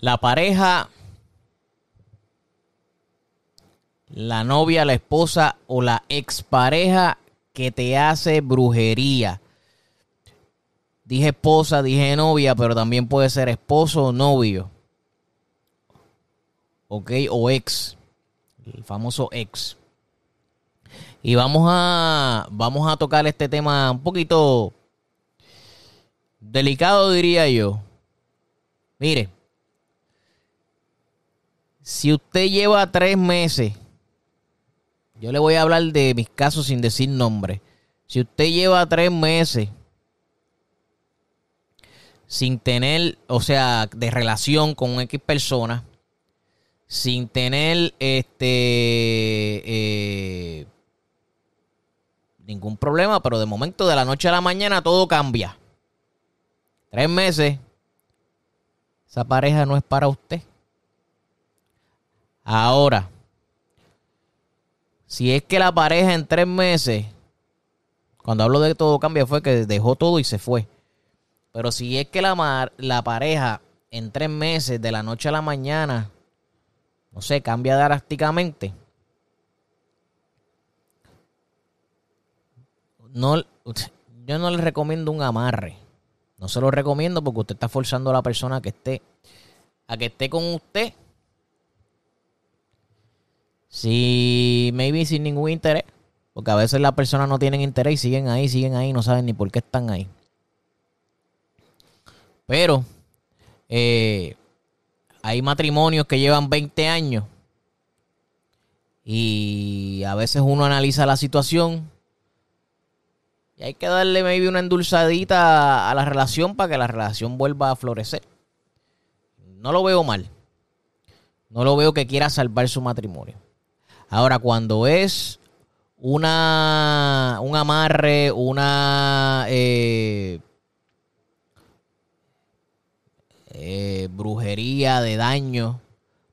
La pareja, la novia, la esposa o la expareja que te hace brujería. Dije esposa, dije novia, pero también puede ser esposo o novio. ¿Ok? O ex. El famoso ex. Y vamos a, vamos a tocar este tema un poquito delicado, diría yo. Mire, si usted lleva tres meses, yo le voy a hablar de mis casos sin decir nombre. Si usted lleva tres meses sin tener, o sea, de relación con X persona, sin tener este eh, ningún problema, pero de momento de la noche a la mañana todo cambia. Tres meses, esa pareja no es para usted. Ahora, si es que la pareja en tres meses, cuando hablo de todo cambia, fue que dejó todo y se fue. Pero si es que la, la pareja en tres meses, de la noche a la mañana, no sé, cambia drásticamente. No, yo no le recomiendo un amarre. No se lo recomiendo porque usted está forzando a la persona que esté a que esté con usted si, maybe sin ningún interés. Porque a veces las personas no tienen interés y siguen ahí, siguen ahí, no saben ni por qué están ahí. Pero eh, hay matrimonios que llevan 20 años y a veces uno analiza la situación y hay que darle maybe una endulzadita a la relación para que la relación vuelva a florecer. No lo veo mal. No lo veo que quiera salvar su matrimonio. Ahora, cuando es una, un amarre, una eh, eh, brujería de daño,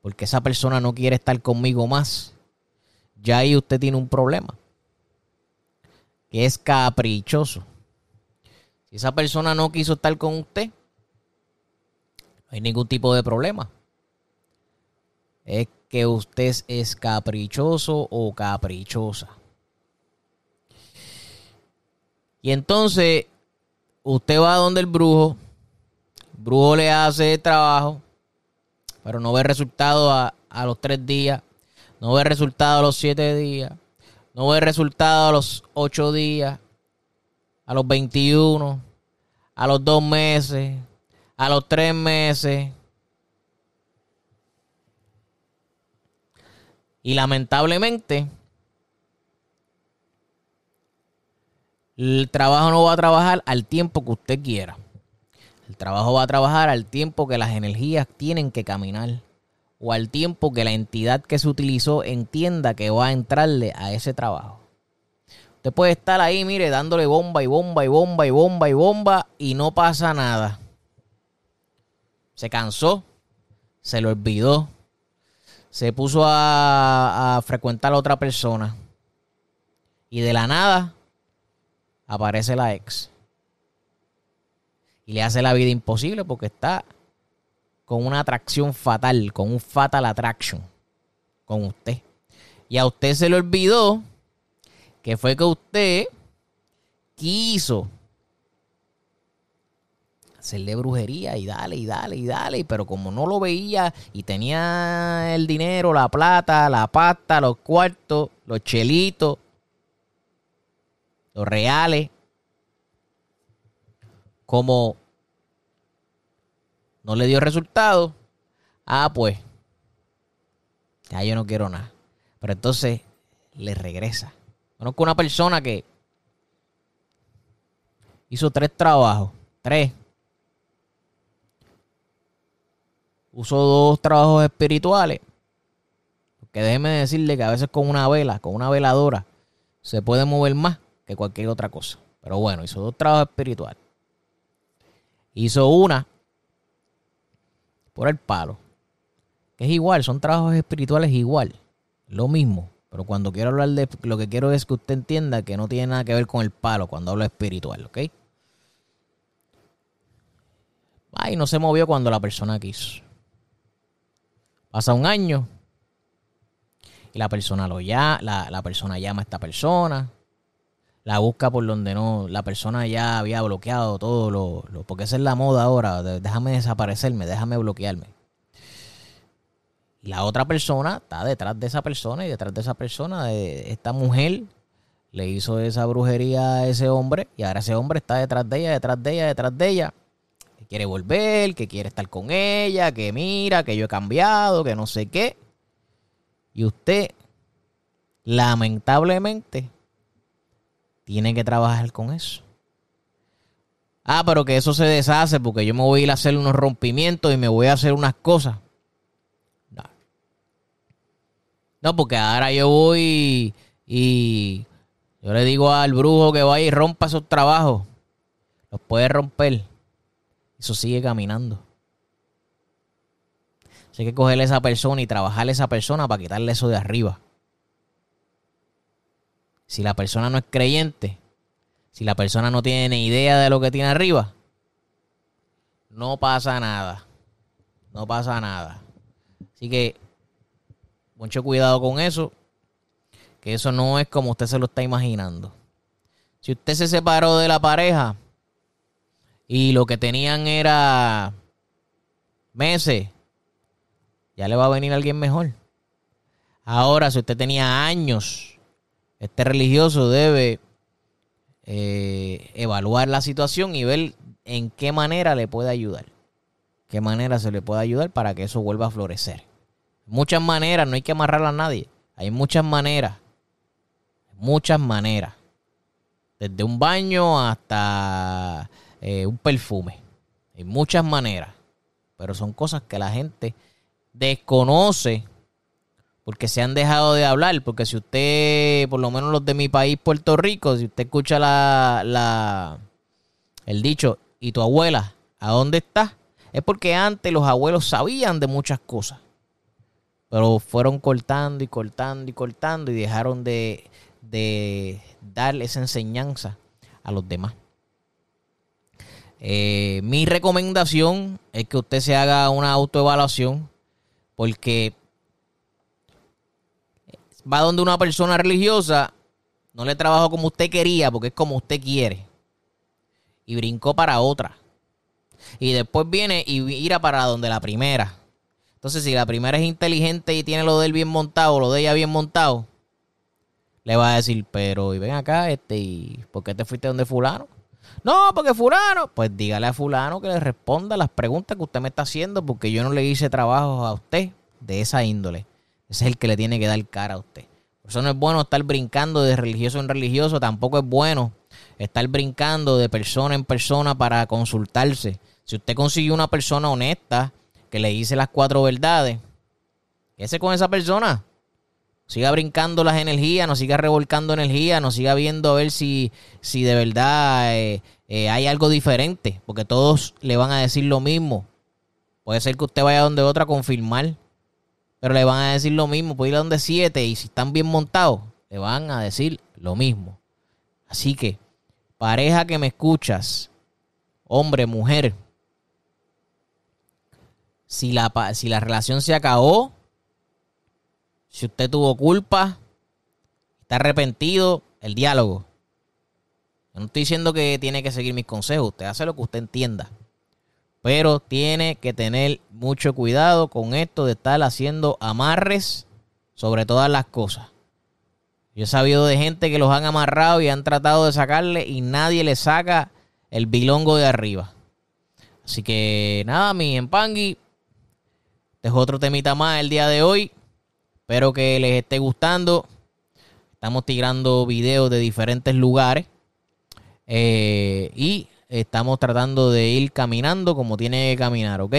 porque esa persona no quiere estar conmigo más, ya ahí usted tiene un problema, que es caprichoso. Si esa persona no quiso estar con usted, no hay ningún tipo de problema. Es que usted es caprichoso o caprichosa. Y entonces usted va donde el brujo, el brujo le hace el trabajo, pero no ve resultado a, a los tres días, no ve resultado a los siete días, no ve resultado a los ocho días, a los 21, a los dos meses, a los tres meses, Y lamentablemente, el trabajo no va a trabajar al tiempo que usted quiera. El trabajo va a trabajar al tiempo que las energías tienen que caminar o al tiempo que la entidad que se utilizó entienda que va a entrarle a ese trabajo. Usted puede estar ahí, mire, dándole bomba y bomba y bomba y bomba y bomba y no pasa nada. Se cansó, se lo olvidó, se puso a, frecuentar a otra persona. Y de la nada aparece la ex. Y le hace la vida imposible porque está con una atracción fatal, con un fatal attraction con usted. Y a usted se le olvidó que fue que usted quiso hacerle brujería y dale y dale y dale, pero como no lo veía y tenía el dinero, la plata, la pasta, los cuartos, los chelitos, los reales, como no le dio resultado, ah, pues, ya yo no quiero nada. Pero entonces le regresa. Conozco una persona que hizo tres trabajos, tres, uso dos trabajos espirituales. Porque déjeme decirle que a veces con una vela, con una veladora, se puede mover más que cualquier otra cosa. Pero bueno, hizo dos trabajos espirituales. Hizo una por el palo. Que es igual, son trabajos espirituales igual. Lo mismo. Pero cuando quiero hablar de lo que quiero es que usted entienda que no tiene nada que ver con el palo cuando hablo espiritual, ¿ok? Ay, no se movió cuando la persona quiso. Pasa un año y la persona lo ya, la, la persona llama a esta persona, la busca por donde no, la persona ya había bloqueado todo lo, lo porque esa es la moda ahora, déjame desaparecerme, déjame bloquearme. La otra persona está detrás de esa persona y detrás de esa persona, de esta mujer le hizo esa brujería a ese hombre y ahora ese hombre está detrás de ella, detrás de ella, detrás de ella. Quiere volver, que quiere estar con ella, que mira, que yo he cambiado, que no sé qué. Y usted, lamentablemente, tiene que trabajar con eso. Ah, pero que eso se deshace porque yo me voy a ir a hacer unos rompimientos y me voy a hacer unas cosas. No, no porque ahora yo voy y, yo le digo al brujo que vaya y rompa esos trabajos. Los puede romper. Eso sigue caminando. hay que cogerle a esa persona y trabajarle a esa persona para quitarle eso de arriba. Si la persona no es creyente, si la persona no tiene ni idea de lo que tiene arriba, no pasa nada. No pasa nada. Así que mucho cuidado con eso, que eso no es como usted se lo está imaginando. Si usted se separó de la pareja y lo que tenían era meses, ya le va a venir alguien mejor. Ahora, si usted tenía años este religioso debe eh, evaluar la situación y ver en qué manera le puede ayudar. Qué manera se le puede ayudar para que eso vuelva a florecer. Muchas maneras, no hay que amarrar a nadie. Hay muchas maneras. Muchas maneras. Desde un baño hasta eh, un perfume. Hay muchas maneras. Pero son cosas que la gente desconoce porque se han dejado de hablar, porque si usted, por lo menos los de mi país, Puerto Rico, si usted escucha la, la el dicho, ¿y tu abuela a dónde está? Es porque antes los abuelos sabían de muchas cosas, pero fueron cortando y cortando y cortando y dejaron de, de darle esa enseñanza a los demás. Eh, mi recomendación es que usted se haga una autoevaluación porque va donde una persona religiosa, no le trabajó como usted quería, porque es como usted quiere. Y brincó para otra. Y después viene y irá para donde la primera. Entonces, si la primera es inteligente y tiene lo de él bien montado, lo de ella bien montado, le va a decir, pero y ven acá, este, ¿y por qué te fuiste donde fulano? No, porque fulano. Pues dígale a fulano que le responda las preguntas que usted me está haciendo, porque yo no le hice trabajo a usted de esa índole. Ese es el que le tiene que dar cara a usted. Por eso no es bueno estar brincando de religioso en religioso, tampoco es bueno estar brincando de persona en persona para consultarse. Si usted consigue una persona honesta que le dice las cuatro verdades, ese con esa persona. Siga brincando las energías, no siga revolcando energía, no siga viendo a ver si, si de verdad eh, eh, hay algo diferente, porque todos le van a decir lo mismo. Puede ser que usted vaya donde otra a confirmar pero le van a decir lo mismo. Puede ir a donde siete y si están bien montados, le van a decir lo mismo. Así que, pareja que me escuchas, hombre, mujer, si la, si la relación se acabó, si usted tuvo culpa, está arrepentido, el diálogo. Yo no estoy diciendo que tiene que seguir mis consejos, usted hace lo que usted entienda. Pero tiene que tener mucho cuidado con esto de estar haciendo amarres sobre todas las cosas. Yo he sabido de gente que los han amarrado y han tratado de sacarle y nadie le saca el bilongo de arriba. Así que nada, mi empangui. Este es otro temita más el día de hoy. Espero que les esté gustando. Estamos tirando videos de diferentes lugares. Eh, y estamos tratando de ir caminando como tiene que caminar, ¿ok?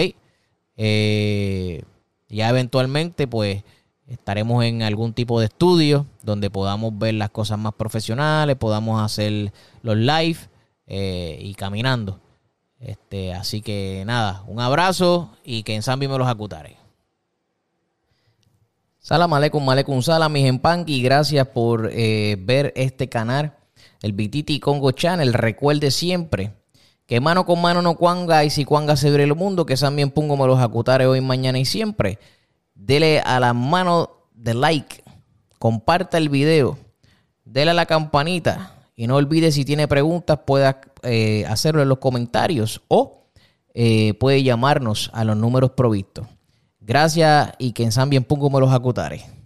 Eh, ya eventualmente, pues, estaremos en algún tipo de estudio donde podamos ver las cosas más profesionales, podamos hacer los live eh, y caminando. Este, así que nada, un abrazo y que en Zambi me los acutare. Salam aleikum, aleikum salam, mis y gracias por eh, ver este canal, el BTT Congo Channel. Recuerde siempre que mano con mano no cuanga y si cuanga se ve el mundo, que también pongo me los acutare hoy, mañana y siempre. Dele a la mano de like, comparta el video, dele a la campanita y no olvide si tiene preguntas pueda eh, hacerlo en los comentarios o eh, puede llamarnos a los números provistos. Gracias y que en San bien pongo me los acutare.